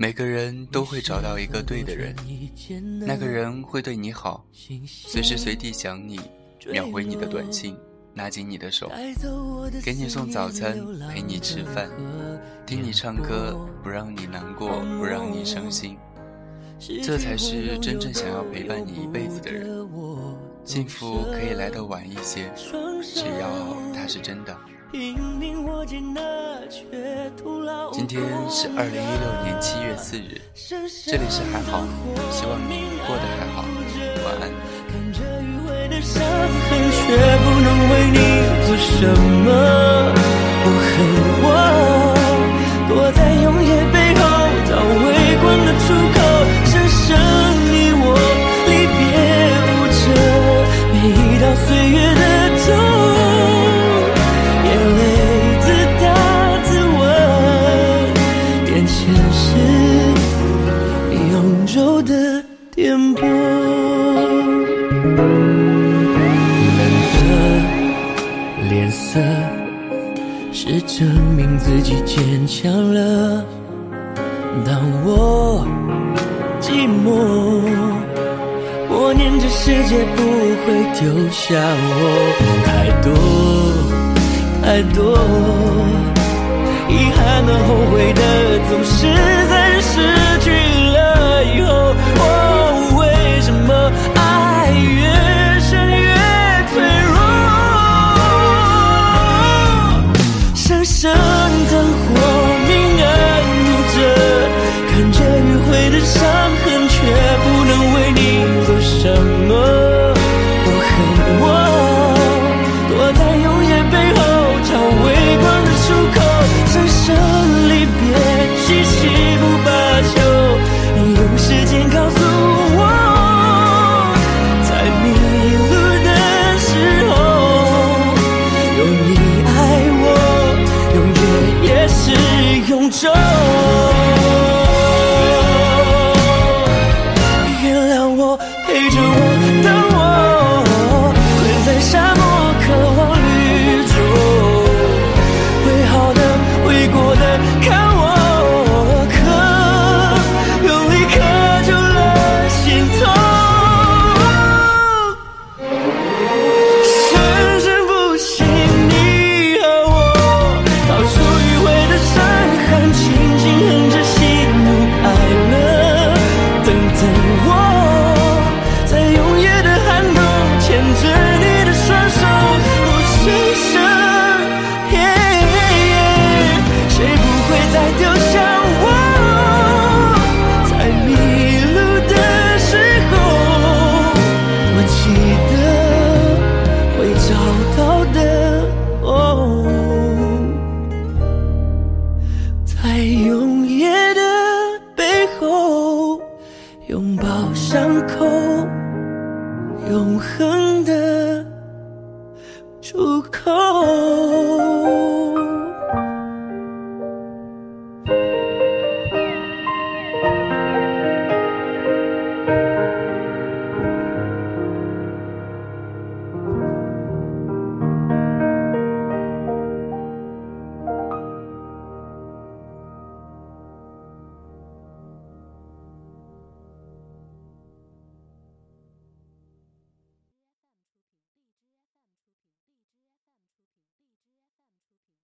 每个人都会找到一个对的人，那个人会对你好，随时随地想你，秒回你的短信，拉紧你的手，给你送早餐，陪你吃饭，听你唱歌，不让你难过，不让你伤心，这才是真正想要陪伴你一辈子的人。幸福可以来得晚一些，只要它是真的。今天是二零一六年七月四日，这里是还好，希望你过得还好，晚安。看着迂回的伤痕，却不能为你做什么。我恨我，躲在永夜背后，找微光的出口，剩剩你我，离别无着每一道岁月色是证明自己坚强了。当我寂寞，我念这世界不会丢下我。太多太多，遗憾和后悔的，总是在永昼原谅我陪着我永恒的出口。